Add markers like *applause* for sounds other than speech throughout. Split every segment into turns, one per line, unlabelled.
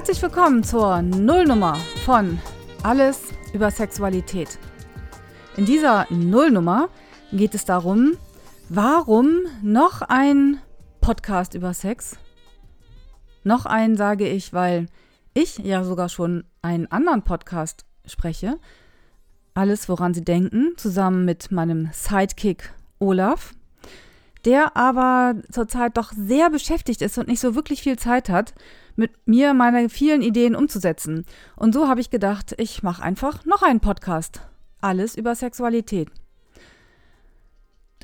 Herzlich willkommen zur Nullnummer von Alles über Sexualität. In dieser Nullnummer geht es darum, warum noch ein Podcast über Sex? Noch einen sage ich, weil ich ja sogar schon einen anderen Podcast spreche. Alles, woran Sie denken, zusammen mit meinem Sidekick Olaf, der aber zurzeit doch sehr beschäftigt ist und nicht so wirklich viel Zeit hat, mit mir meine vielen Ideen umzusetzen. Und so habe ich gedacht, ich mache einfach noch einen Podcast. Alles über Sexualität.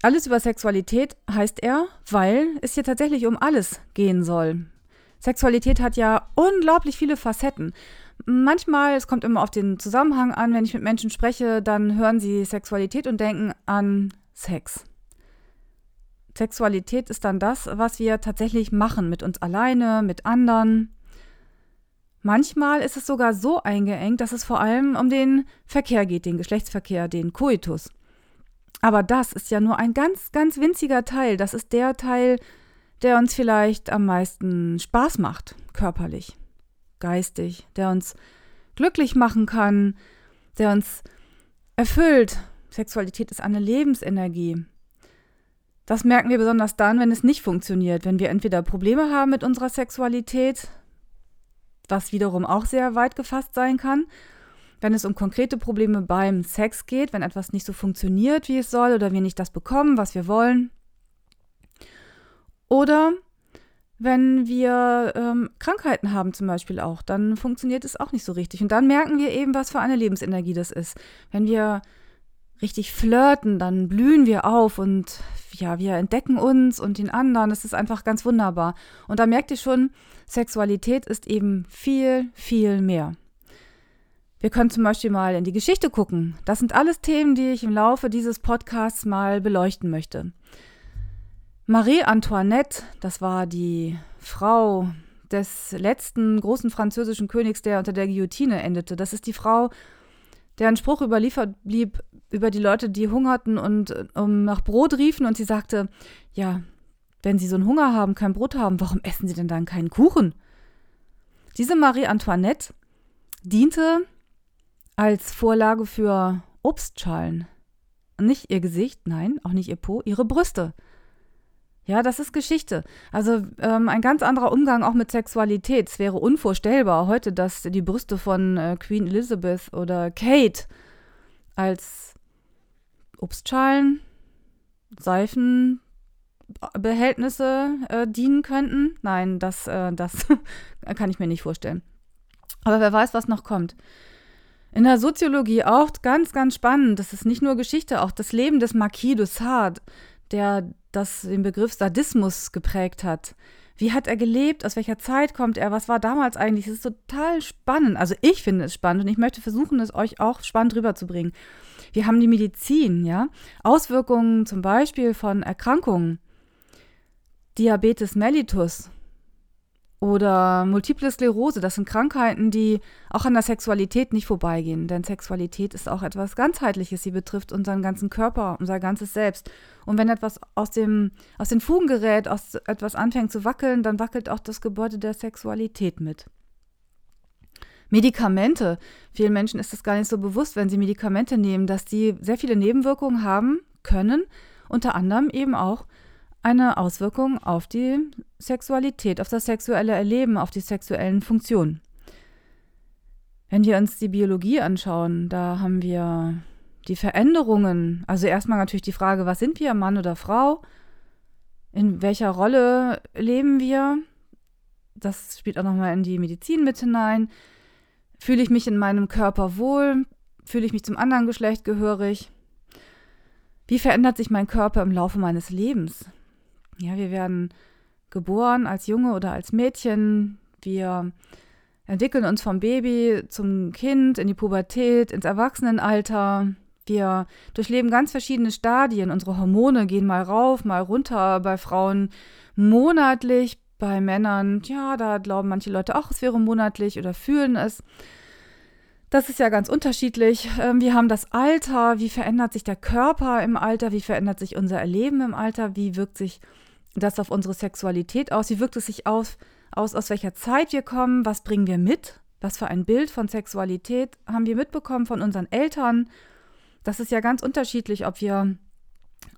Alles über Sexualität heißt er, weil es hier tatsächlich um alles gehen soll. Sexualität hat ja unglaublich viele Facetten. Manchmal, es kommt immer auf den Zusammenhang an, wenn ich mit Menschen spreche, dann hören sie Sexualität und denken an Sex. Sexualität ist dann das, was wir tatsächlich machen mit uns alleine, mit anderen. Manchmal ist es sogar so eingeengt, dass es vor allem um den Verkehr geht, den Geschlechtsverkehr, den Koitus. Aber das ist ja nur ein ganz, ganz winziger Teil. Das ist der Teil, der uns vielleicht am meisten Spaß macht, körperlich, geistig, der uns glücklich machen kann, der uns erfüllt. Sexualität ist eine Lebensenergie. Das merken wir besonders dann, wenn es nicht funktioniert, wenn wir entweder Probleme haben mit unserer Sexualität, was wiederum auch sehr weit gefasst sein kann, wenn es um konkrete Probleme beim Sex geht, wenn etwas nicht so funktioniert, wie es soll, oder wir nicht das bekommen, was wir wollen. Oder wenn wir ähm, Krankheiten haben zum Beispiel auch, dann funktioniert es auch nicht so richtig. Und dann merken wir eben, was für eine Lebensenergie das ist. Wenn wir richtig flirten, dann blühen wir auf und ja, wir entdecken uns und den anderen. Das ist einfach ganz wunderbar. Und da merkt ihr schon, Sexualität ist eben viel, viel mehr. Wir können zum Beispiel mal in die Geschichte gucken. Das sind alles Themen, die ich im Laufe dieses Podcasts mal beleuchten möchte. Marie Antoinette, das war die Frau des letzten großen französischen Königs, der unter der Guillotine endete. Das ist die Frau, deren Spruch überliefert blieb über die Leute, die hungerten und um, nach Brot riefen. Und sie sagte, ja, wenn sie so einen Hunger haben, kein Brot haben, warum essen sie denn dann keinen Kuchen? Diese Marie Antoinette diente als Vorlage für Obstschalen. Nicht ihr Gesicht, nein, auch nicht ihr Po, ihre Brüste. Ja, das ist Geschichte. Also ähm, ein ganz anderer Umgang auch mit Sexualität. Es wäre unvorstellbar heute, dass die Brüste von äh, Queen Elizabeth oder Kate als Obstschalen, Seifenbehältnisse äh, dienen könnten. Nein, das, äh, das *laughs* kann ich mir nicht vorstellen. Aber wer weiß, was noch kommt. In der Soziologie auch ganz, ganz spannend. Das ist nicht nur Geschichte, auch das Leben des Marquis de Sade, der das den Begriff Sadismus geprägt hat. Wie hat er gelebt? Aus welcher Zeit kommt er? Was war damals eigentlich? Es ist total spannend. Also ich finde es spannend und ich möchte versuchen, es euch auch spannend rüberzubringen. Wir haben die Medizin, ja. Auswirkungen zum Beispiel von Erkrankungen. Diabetes mellitus oder Multiple Sklerose, das sind Krankheiten, die auch an der Sexualität nicht vorbeigehen. Denn Sexualität ist auch etwas ganzheitliches. Sie betrifft unseren ganzen Körper, unser ganzes Selbst. Und wenn etwas aus, dem, aus den Fugen gerät, aus etwas anfängt zu wackeln, dann wackelt auch das Gebäude der Sexualität mit. Medikamente. Vielen Menschen ist es gar nicht so bewusst, wenn sie Medikamente nehmen, dass die sehr viele Nebenwirkungen haben können, unter anderem eben auch eine Auswirkung auf die Sexualität, auf das sexuelle Erleben, auf die sexuellen Funktionen. Wenn wir uns die Biologie anschauen, da haben wir die Veränderungen. Also erstmal natürlich die Frage, was sind wir, Mann oder Frau? In welcher Rolle leben wir? Das spielt auch nochmal in die Medizin mit hinein. Fühle ich mich in meinem Körper wohl? Fühle ich mich zum anderen Geschlecht gehörig? Wie verändert sich mein Körper im Laufe meines Lebens? Ja, wir werden geboren als Junge oder als Mädchen. Wir entwickeln uns vom Baby zum Kind, in die Pubertät, ins Erwachsenenalter. Wir durchleben ganz verschiedene Stadien. Unsere Hormone gehen mal rauf, mal runter. Bei Frauen monatlich, bei Männern, ja, da glauben manche Leute auch, es wäre monatlich oder fühlen es. Das ist ja ganz unterschiedlich. Ähm, wir haben das Alter. Wie verändert sich der Körper im Alter? Wie verändert sich unser Erleben im Alter? Wie wirkt sich das auf unsere Sexualität aus? Wie wirkt es sich aus aus, aus welcher Zeit wir kommen, was bringen wir mit, was für ein Bild von Sexualität haben wir mitbekommen von unseren Eltern. Das ist ja ganz unterschiedlich, ob wir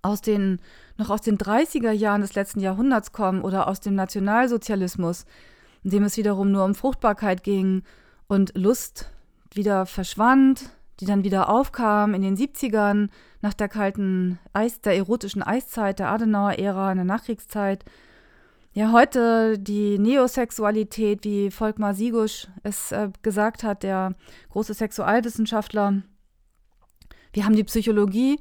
aus den, noch aus den 30er Jahren des letzten Jahrhunderts kommen oder aus dem Nationalsozialismus, in dem es wiederum nur um Fruchtbarkeit ging und Lust wieder verschwand, die dann wieder aufkam in den 70ern nach der kalten Eis, der erotischen Eiszeit, der Adenauer-Ära, in der Nachkriegszeit. Ja, heute die Neosexualität, wie Volkmar Sigusch es äh, gesagt hat, der große Sexualwissenschaftler. Wir haben die Psychologie,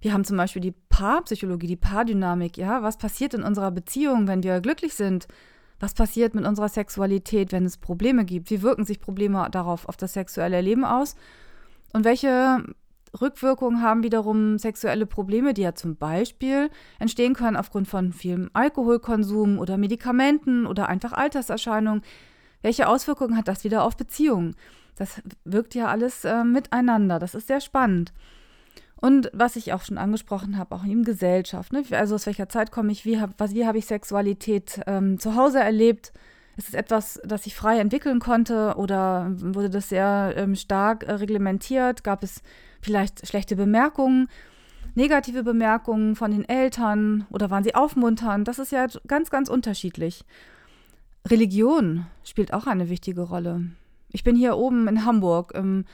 wir haben zum Beispiel die Paarpsychologie, die Paardynamik. Ja, was passiert in unserer Beziehung, wenn wir glücklich sind? Was passiert mit unserer Sexualität, wenn es Probleme gibt? Wie wirken sich Probleme darauf auf das sexuelle Leben aus? Und welche Rückwirkungen haben wiederum sexuelle Probleme, die ja zum Beispiel entstehen können aufgrund von vielem Alkoholkonsum oder Medikamenten oder einfach Alterserscheinungen. Welche Auswirkungen hat das wieder auf Beziehungen? Das wirkt ja alles äh, miteinander. Das ist sehr spannend. Und was ich auch schon angesprochen habe, auch in Gesellschaft. Ne? Also aus welcher Zeit komme ich, wie habe hab ich Sexualität ähm, zu Hause erlebt? Ist es etwas, das ich frei entwickeln konnte oder wurde das sehr ähm, stark äh, reglementiert? Gab es vielleicht schlechte Bemerkungen, negative Bemerkungen von den Eltern oder waren sie aufmunternd? Das ist ja ganz, ganz unterschiedlich. Religion spielt auch eine wichtige Rolle. Ich bin hier oben in Hamburg im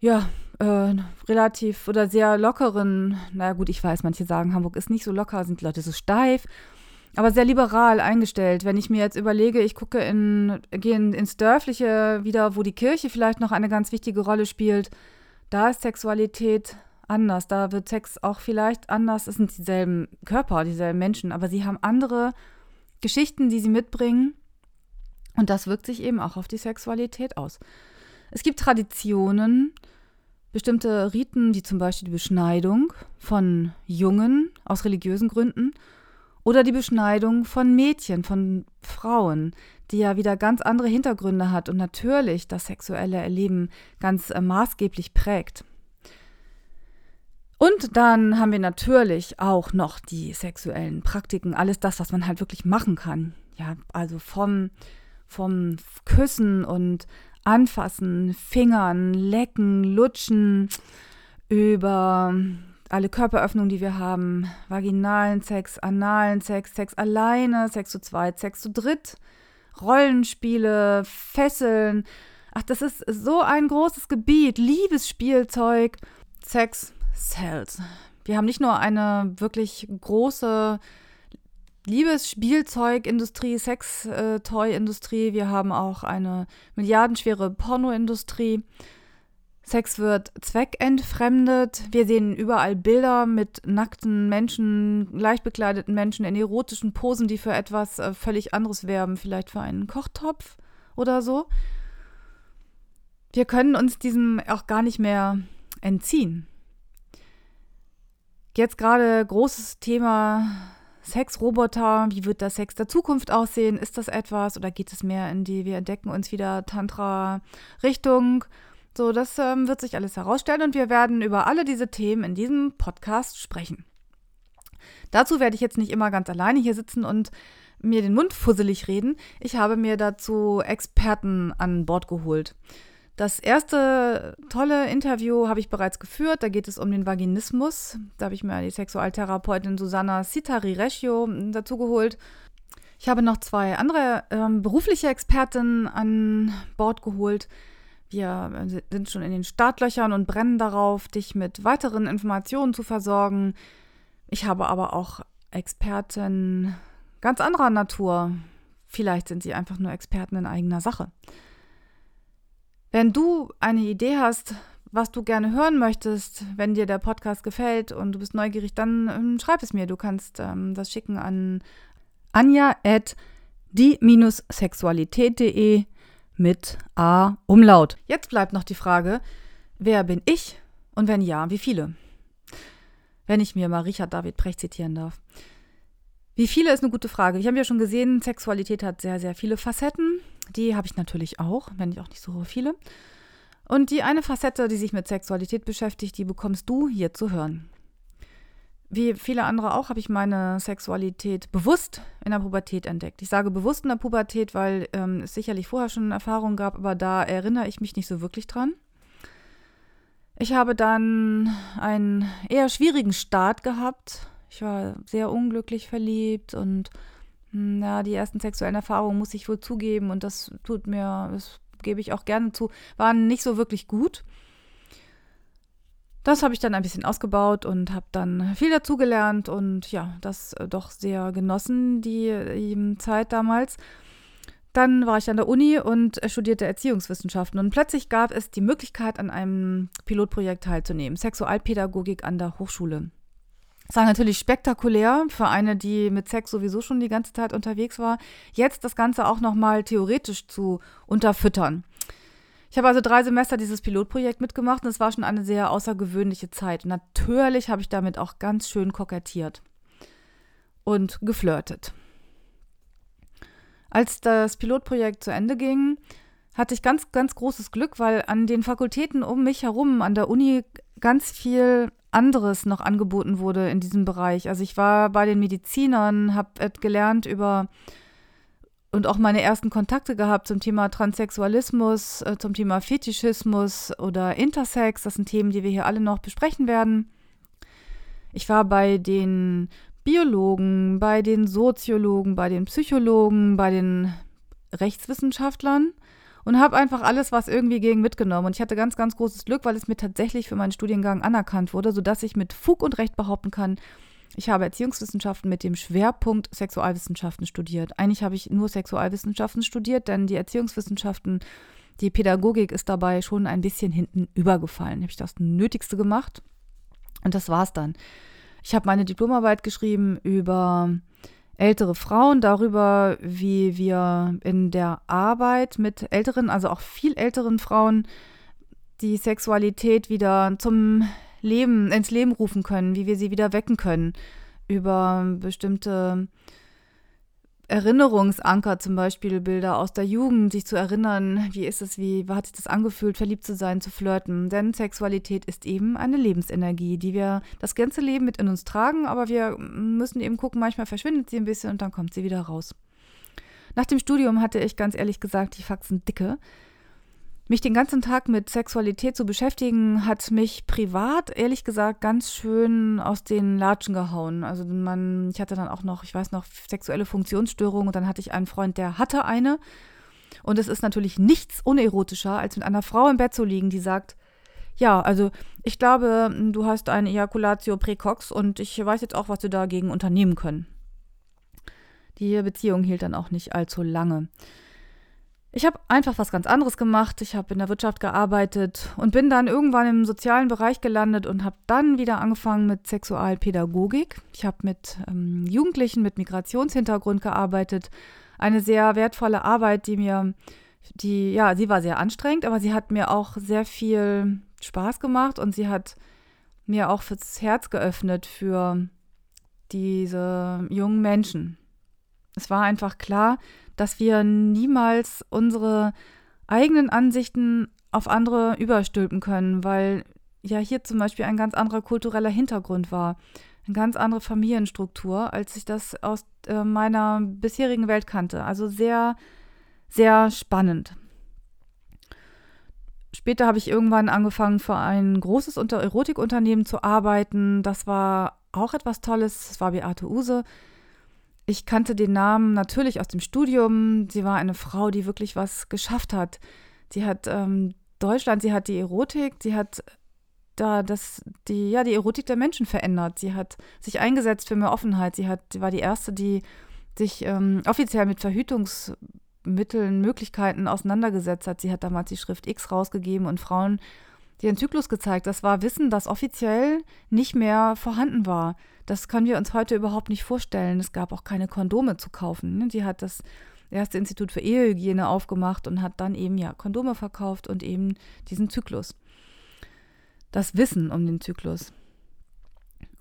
ja, äh, relativ oder sehr lockeren, na gut, ich weiß, manche sagen, Hamburg ist nicht so locker, sind die Leute so steif aber sehr liberal eingestellt. Wenn ich mir jetzt überlege, ich gucke in, gehe in, ins Dörfliche wieder, wo die Kirche vielleicht noch eine ganz wichtige Rolle spielt, da ist Sexualität anders. Da wird Sex auch vielleicht anders. Es sind dieselben Körper, dieselben Menschen, aber sie haben andere Geschichten, die sie mitbringen. Und das wirkt sich eben auch auf die Sexualität aus. Es gibt Traditionen, bestimmte Riten, wie zum Beispiel die Beschneidung von Jungen aus religiösen Gründen oder die Beschneidung von Mädchen, von Frauen, die ja wieder ganz andere Hintergründe hat und natürlich das sexuelle Erleben ganz äh, maßgeblich prägt. Und dann haben wir natürlich auch noch die sexuellen Praktiken, alles das, was man halt wirklich machen kann. Ja, also vom, vom Küssen und Anfassen, Fingern, Lecken, Lutschen, über alle Körperöffnungen, die wir haben, vaginalen Sex, analen Sex, Sex alleine, Sex zu zweit, Sex zu dritt, Rollenspiele, Fesseln. Ach, das ist so ein großes Gebiet. Liebesspielzeug, Sex, Cells. Wir haben nicht nur eine wirklich große Liebesspielzeugindustrie, Sex-Toy-Industrie, wir haben auch eine milliardenschwere Pornoindustrie. Sex wird zweckentfremdet. Wir sehen überall Bilder mit nackten Menschen, leicht bekleideten Menschen in erotischen Posen, die für etwas äh, völlig anderes werben, vielleicht für einen Kochtopf oder so. Wir können uns diesem auch gar nicht mehr entziehen. Jetzt gerade großes Thema Sexroboter. Wie wird der Sex der Zukunft aussehen? Ist das etwas oder geht es mehr in die, wir entdecken uns wieder Tantra-Richtung? So, das ähm, wird sich alles herausstellen und wir werden über alle diese Themen in diesem Podcast sprechen. Dazu werde ich jetzt nicht immer ganz alleine hier sitzen und mir den Mund fusselig reden. Ich habe mir dazu Experten an Bord geholt. Das erste tolle Interview habe ich bereits geführt. Da geht es um den Vaginismus. Da habe ich mir die Sexualtherapeutin Susanna Sitari-Reschio dazu geholt. Ich habe noch zwei andere ähm, berufliche Experten an Bord geholt. Wir äh, sind schon in den Startlöchern und brennen darauf, dich mit weiteren Informationen zu versorgen. Ich habe aber auch Experten ganz anderer Natur. Vielleicht sind sie einfach nur Experten in eigener Sache. Wenn du eine Idee hast, was du gerne hören möchtest, wenn dir der Podcast gefällt und du bist neugierig, dann ähm, schreib es mir. Du kannst ähm, das schicken an anja at die-sexualität.de mit A Umlaut. Jetzt bleibt noch die Frage, wer bin ich und wenn ja, wie viele? Wenn ich mir mal Richard David Precht zitieren darf. Wie viele ist eine gute Frage. Ich habe ja schon gesehen, Sexualität hat sehr, sehr viele Facetten. Die habe ich natürlich auch, wenn nicht auch nicht so viele. Und die eine Facette, die sich mit Sexualität beschäftigt, die bekommst du hier zu hören. Wie viele andere auch, habe ich meine Sexualität bewusst in der Pubertät entdeckt. Ich sage bewusst in der Pubertät, weil ähm, es sicherlich vorher schon Erfahrungen gab, aber da erinnere ich mich nicht so wirklich dran. Ich habe dann einen eher schwierigen Start gehabt. Ich war sehr unglücklich verliebt und hm, ja, die ersten sexuellen Erfahrungen muss ich wohl zugeben und das tut mir, das gebe ich auch gerne zu, waren nicht so wirklich gut. Das habe ich dann ein bisschen ausgebaut und habe dann viel dazugelernt und ja, das äh, doch sehr genossen, die, die Zeit damals. Dann war ich an der Uni und äh, studierte Erziehungswissenschaften und plötzlich gab es die Möglichkeit, an einem Pilotprojekt teilzunehmen, Sexualpädagogik an der Hochschule. Das war natürlich spektakulär für eine, die mit Sex sowieso schon die ganze Zeit unterwegs war, jetzt das Ganze auch nochmal theoretisch zu unterfüttern. Ich habe also drei Semester dieses Pilotprojekt mitgemacht und es war schon eine sehr außergewöhnliche Zeit. Und natürlich habe ich damit auch ganz schön kokettiert und geflirtet. Als das Pilotprojekt zu Ende ging, hatte ich ganz, ganz großes Glück, weil an den Fakultäten um mich herum, an der Uni, ganz viel anderes noch angeboten wurde in diesem Bereich. Also ich war bei den Medizinern, habe gelernt über und auch meine ersten Kontakte gehabt zum Thema Transsexualismus, äh, zum Thema Fetischismus oder Intersex. Das sind Themen, die wir hier alle noch besprechen werden. Ich war bei den Biologen, bei den Soziologen, bei den Psychologen, bei den Rechtswissenschaftlern und habe einfach alles, was irgendwie ging, mitgenommen. Und ich hatte ganz, ganz großes Glück, weil es mir tatsächlich für meinen Studiengang anerkannt wurde, sodass ich mit Fug und Recht behaupten kann, ich habe Erziehungswissenschaften mit dem Schwerpunkt Sexualwissenschaften studiert. Eigentlich habe ich nur Sexualwissenschaften studiert, denn die Erziehungswissenschaften, die Pädagogik ist dabei schon ein bisschen hinten übergefallen. Habe ich das Nötigste gemacht und das war's dann. Ich habe meine Diplomarbeit geschrieben über ältere Frauen, darüber, wie wir in der Arbeit mit älteren, also auch viel älteren Frauen, die Sexualität wieder zum Leben, ins Leben rufen können, wie wir sie wieder wecken können, über bestimmte Erinnerungsanker, zum Beispiel Bilder aus der Jugend, sich zu erinnern, wie ist es, wie hat sich das angefühlt, verliebt zu sein, zu flirten. Denn Sexualität ist eben eine Lebensenergie, die wir das ganze Leben mit in uns tragen, aber wir müssen eben gucken, manchmal verschwindet sie ein bisschen und dann kommt sie wieder raus. Nach dem Studium hatte ich ganz ehrlich gesagt die Faxen dicke. Mich den ganzen Tag mit Sexualität zu beschäftigen, hat mich privat, ehrlich gesagt, ganz schön aus den Latschen gehauen. Also man, ich hatte dann auch noch, ich weiß noch, sexuelle Funktionsstörungen und dann hatte ich einen Freund, der hatte eine. Und es ist natürlich nichts unerotischer, als mit einer Frau im Bett zu liegen, die sagt, ja, also ich glaube, du hast eine Ejaculatio precox und ich weiß jetzt auch, was wir dagegen unternehmen können. Die Beziehung hielt dann auch nicht allzu lange. Ich habe einfach was ganz anderes gemacht. Ich habe in der Wirtschaft gearbeitet und bin dann irgendwann im sozialen Bereich gelandet und habe dann wieder angefangen mit Sexualpädagogik. Ich habe mit ähm, Jugendlichen mit Migrationshintergrund gearbeitet. Eine sehr wertvolle Arbeit, die mir, die, ja, sie war sehr anstrengend, aber sie hat mir auch sehr viel Spaß gemacht und sie hat mir auch fürs Herz geöffnet für diese jungen Menschen. Es war einfach klar, dass wir niemals unsere eigenen Ansichten auf andere überstülpen können, weil ja hier zum Beispiel ein ganz anderer kultureller Hintergrund war, eine ganz andere Familienstruktur, als ich das aus äh, meiner bisherigen Welt kannte. Also sehr, sehr spannend. Später habe ich irgendwann angefangen, für ein großes Erotikunternehmen zu arbeiten. Das war auch etwas Tolles. Das war Beate Use. Ich kannte den Namen natürlich aus dem Studium. Sie war eine Frau, die wirklich was geschafft hat. Sie hat ähm, Deutschland, sie hat die Erotik, sie hat da das, die, ja, die Erotik der Menschen verändert. Sie hat sich eingesetzt für mehr Offenheit. Sie hat, war die erste, die sich ähm, offiziell mit Verhütungsmitteln, Möglichkeiten auseinandergesetzt hat. Sie hat damals die Schrift X rausgegeben und Frauen ihren Zyklus gezeigt. Das war Wissen, das offiziell nicht mehr vorhanden war. Das können wir uns heute überhaupt nicht vorstellen. Es gab auch keine Kondome zu kaufen. Sie hat das erste Institut für Ehehygiene aufgemacht und hat dann eben ja Kondome verkauft und eben diesen Zyklus. Das Wissen um den Zyklus.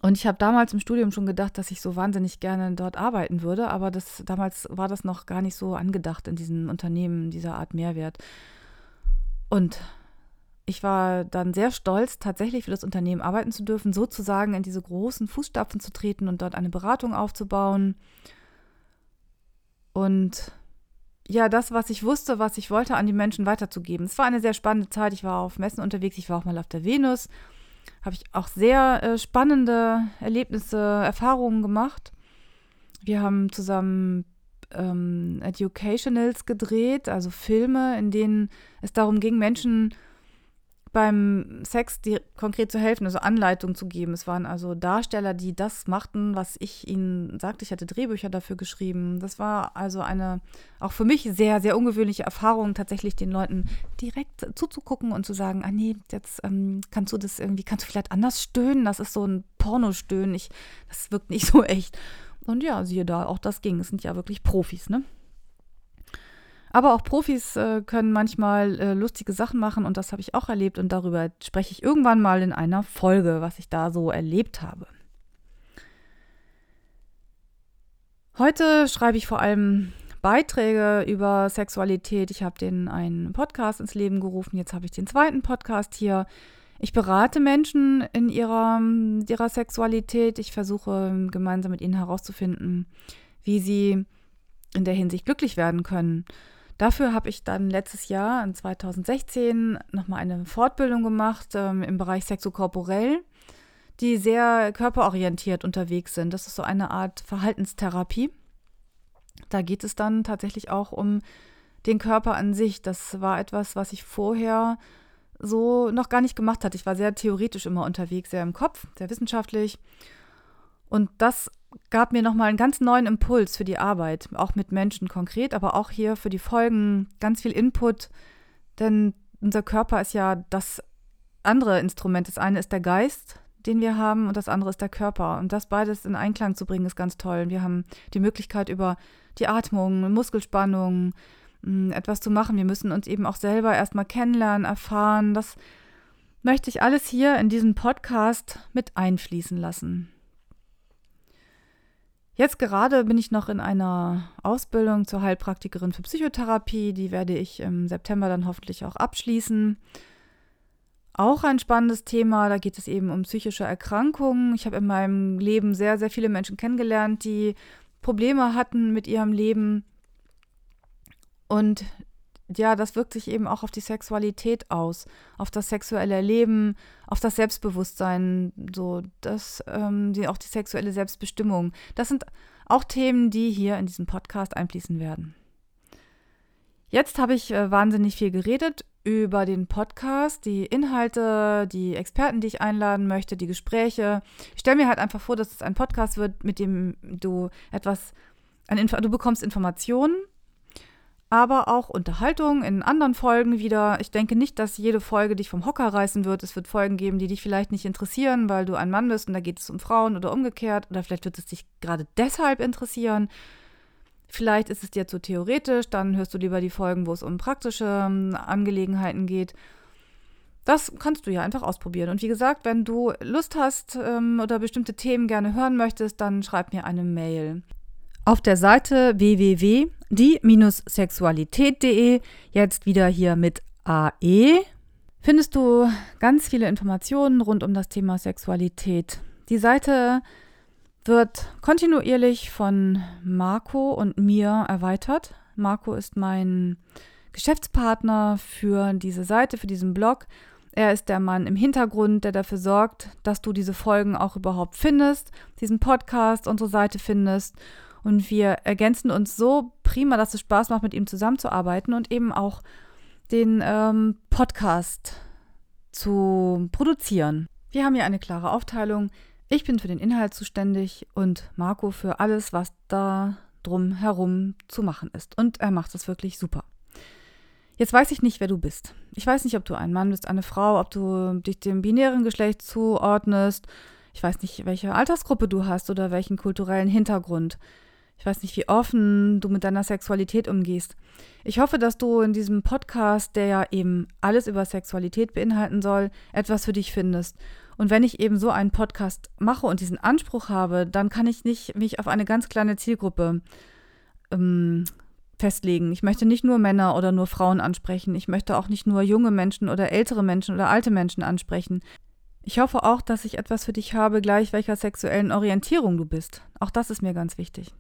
Und ich habe damals im Studium schon gedacht, dass ich so wahnsinnig gerne dort arbeiten würde, aber das, damals war das noch gar nicht so angedacht in diesem Unternehmen, dieser Art Mehrwert. Und ich war dann sehr stolz, tatsächlich für das Unternehmen arbeiten zu dürfen, sozusagen in diese großen Fußstapfen zu treten und dort eine Beratung aufzubauen. Und ja, das, was ich wusste, was ich wollte, an die Menschen weiterzugeben. Es war eine sehr spannende Zeit. Ich war auf Messen unterwegs, ich war auch mal auf der Venus. Habe ich auch sehr äh, spannende Erlebnisse, Erfahrungen gemacht. Wir haben zusammen ähm, Educationals gedreht, also Filme, in denen es darum ging, Menschen beim Sex die, konkret zu helfen, also Anleitungen zu geben. Es waren also Darsteller, die das machten, was ich ihnen sagte. Ich hatte Drehbücher dafür geschrieben. Das war also eine auch für mich sehr, sehr ungewöhnliche Erfahrung, tatsächlich den Leuten direkt zuzugucken und zu sagen, ah nee, jetzt ähm, kannst du das irgendwie, kannst du vielleicht anders stöhnen. Das ist so ein Pornostöhnen. Ich, das wirkt nicht *laughs* so echt. Und ja, siehe da, auch das ging. Es sind ja wirklich Profis, ne? Aber auch Profis äh, können manchmal äh, lustige Sachen machen und das habe ich auch erlebt und darüber spreche ich irgendwann mal in einer Folge, was ich da so erlebt habe. Heute schreibe ich vor allem Beiträge über Sexualität. Ich habe den einen Podcast ins Leben gerufen, jetzt habe ich den zweiten Podcast hier. Ich berate Menschen in ihrer, ihrer Sexualität. Ich versuche gemeinsam mit ihnen herauszufinden, wie sie in der Hinsicht glücklich werden können. Dafür habe ich dann letztes Jahr, in 2016, nochmal eine Fortbildung gemacht ähm, im Bereich Sexokorporell, die sehr körperorientiert unterwegs sind. Das ist so eine Art Verhaltenstherapie. Da geht es dann tatsächlich auch um den Körper an sich. Das war etwas, was ich vorher so noch gar nicht gemacht hatte. Ich war sehr theoretisch immer unterwegs, sehr im Kopf, sehr wissenschaftlich. Und das gab mir nochmal einen ganz neuen Impuls für die Arbeit, auch mit Menschen konkret, aber auch hier für die Folgen ganz viel Input, denn unser Körper ist ja das andere Instrument. Das eine ist der Geist, den wir haben, und das andere ist der Körper. Und das beides in Einklang zu bringen, ist ganz toll. Wir haben die Möglichkeit über die Atmung, Muskelspannung mm, etwas zu machen. Wir müssen uns eben auch selber erstmal kennenlernen, erfahren. Das möchte ich alles hier in diesem Podcast mit einfließen lassen. Jetzt gerade bin ich noch in einer Ausbildung zur Heilpraktikerin für Psychotherapie. Die werde ich im September dann hoffentlich auch abschließen. Auch ein spannendes Thema, da geht es eben um psychische Erkrankungen. Ich habe in meinem Leben sehr, sehr viele Menschen kennengelernt, die Probleme hatten mit ihrem Leben und ja, das wirkt sich eben auch auf die Sexualität aus, auf das sexuelle Leben, auf das Selbstbewusstsein, so das, ähm, die, auch die sexuelle Selbstbestimmung. Das sind auch Themen, die hier in diesem Podcast einfließen werden. Jetzt habe ich äh, wahnsinnig viel geredet über den Podcast, die Inhalte, die Experten, die ich einladen möchte, die Gespräche. Ich stelle mir halt einfach vor, dass es ein Podcast wird, mit dem du etwas, an du bekommst Informationen aber auch Unterhaltung in anderen Folgen wieder. Ich denke nicht, dass jede Folge dich vom Hocker reißen wird. Es wird Folgen geben, die dich vielleicht nicht interessieren, weil du ein Mann bist und da geht es um Frauen oder umgekehrt. Oder vielleicht wird es dich gerade deshalb interessieren. Vielleicht ist es dir zu theoretisch, dann hörst du lieber die Folgen, wo es um praktische ähm, Angelegenheiten geht. Das kannst du ja einfach ausprobieren. Und wie gesagt, wenn du Lust hast ähm, oder bestimmte Themen gerne hören möchtest, dann schreib mir eine Mail. Auf der Seite www.die-sexualität.de, jetzt wieder hier mit AE, findest du ganz viele Informationen rund um das Thema Sexualität. Die Seite wird kontinuierlich von Marco und mir erweitert. Marco ist mein Geschäftspartner für diese Seite, für diesen Blog. Er ist der Mann im Hintergrund, der dafür sorgt, dass du diese Folgen auch überhaupt findest, diesen Podcast, unsere Seite findest und wir ergänzen uns so prima, dass es Spaß macht, mit ihm zusammenzuarbeiten und eben auch den ähm, Podcast zu produzieren. Wir haben hier eine klare Aufteilung. Ich bin für den Inhalt zuständig und Marco für alles, was da drum herum zu machen ist. Und er macht es wirklich super. Jetzt weiß ich nicht, wer du bist. Ich weiß nicht, ob du ein Mann bist, eine Frau, ob du dich dem binären Geschlecht zuordnest. Ich weiß nicht, welche Altersgruppe du hast oder welchen kulturellen Hintergrund. Ich weiß nicht, wie offen du mit deiner Sexualität umgehst. Ich hoffe, dass du in diesem Podcast, der ja eben alles über Sexualität beinhalten soll, etwas für dich findest. Und wenn ich eben so einen Podcast mache und diesen Anspruch habe, dann kann ich nicht mich auf eine ganz kleine Zielgruppe ähm, festlegen. Ich möchte nicht nur Männer oder nur Frauen ansprechen. Ich möchte auch nicht nur junge Menschen oder ältere Menschen oder alte Menschen ansprechen. Ich hoffe auch, dass ich etwas für dich habe, gleich welcher sexuellen Orientierung du bist. Auch das ist mir ganz wichtig.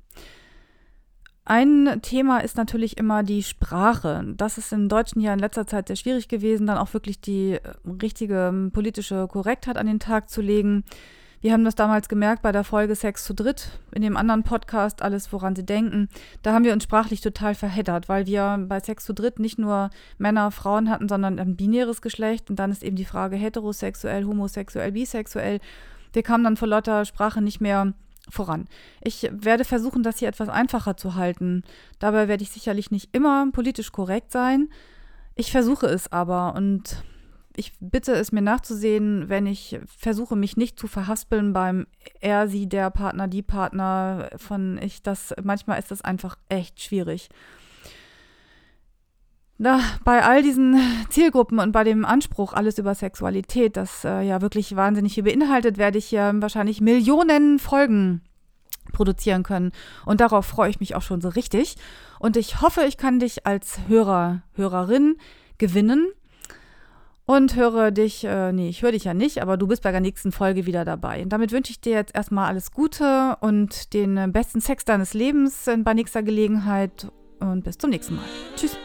Ein Thema ist natürlich immer die Sprache. Das ist im Deutschen ja in letzter Zeit sehr schwierig gewesen, dann auch wirklich die äh, richtige politische Korrektheit an den Tag zu legen. Wir haben das damals gemerkt bei der Folge Sex zu dritt, in dem anderen Podcast Alles, woran Sie denken. Da haben wir uns sprachlich total verheddert, weil wir bei Sex zu dritt nicht nur Männer, Frauen hatten, sondern ein binäres Geschlecht. Und dann ist eben die Frage heterosexuell, homosexuell, bisexuell. Wir kamen dann vor lauter Sprache nicht mehr voran. Ich werde versuchen, das hier etwas einfacher zu halten. Dabei werde ich sicherlich nicht immer politisch korrekt sein. Ich versuche es aber und ich bitte es mir nachzusehen, wenn ich versuche, mich nicht zu verhaspeln beim er, sie, der Partner, die Partner von ich. Das manchmal ist das einfach echt schwierig. Na, bei all diesen Zielgruppen und bei dem Anspruch, alles über Sexualität, das äh, ja wirklich wahnsinnig viel beinhaltet, werde ich ja wahrscheinlich Millionen Folgen produzieren können. Und darauf freue ich mich auch schon so richtig. Und ich hoffe, ich kann dich als Hörer, Hörerin gewinnen und höre dich, äh, nee, ich höre dich ja nicht, aber du bist bei der nächsten Folge wieder dabei. Und damit wünsche ich dir jetzt erstmal alles Gute und den besten Sex deines Lebens bei nächster Gelegenheit und bis zum nächsten Mal. Tschüss.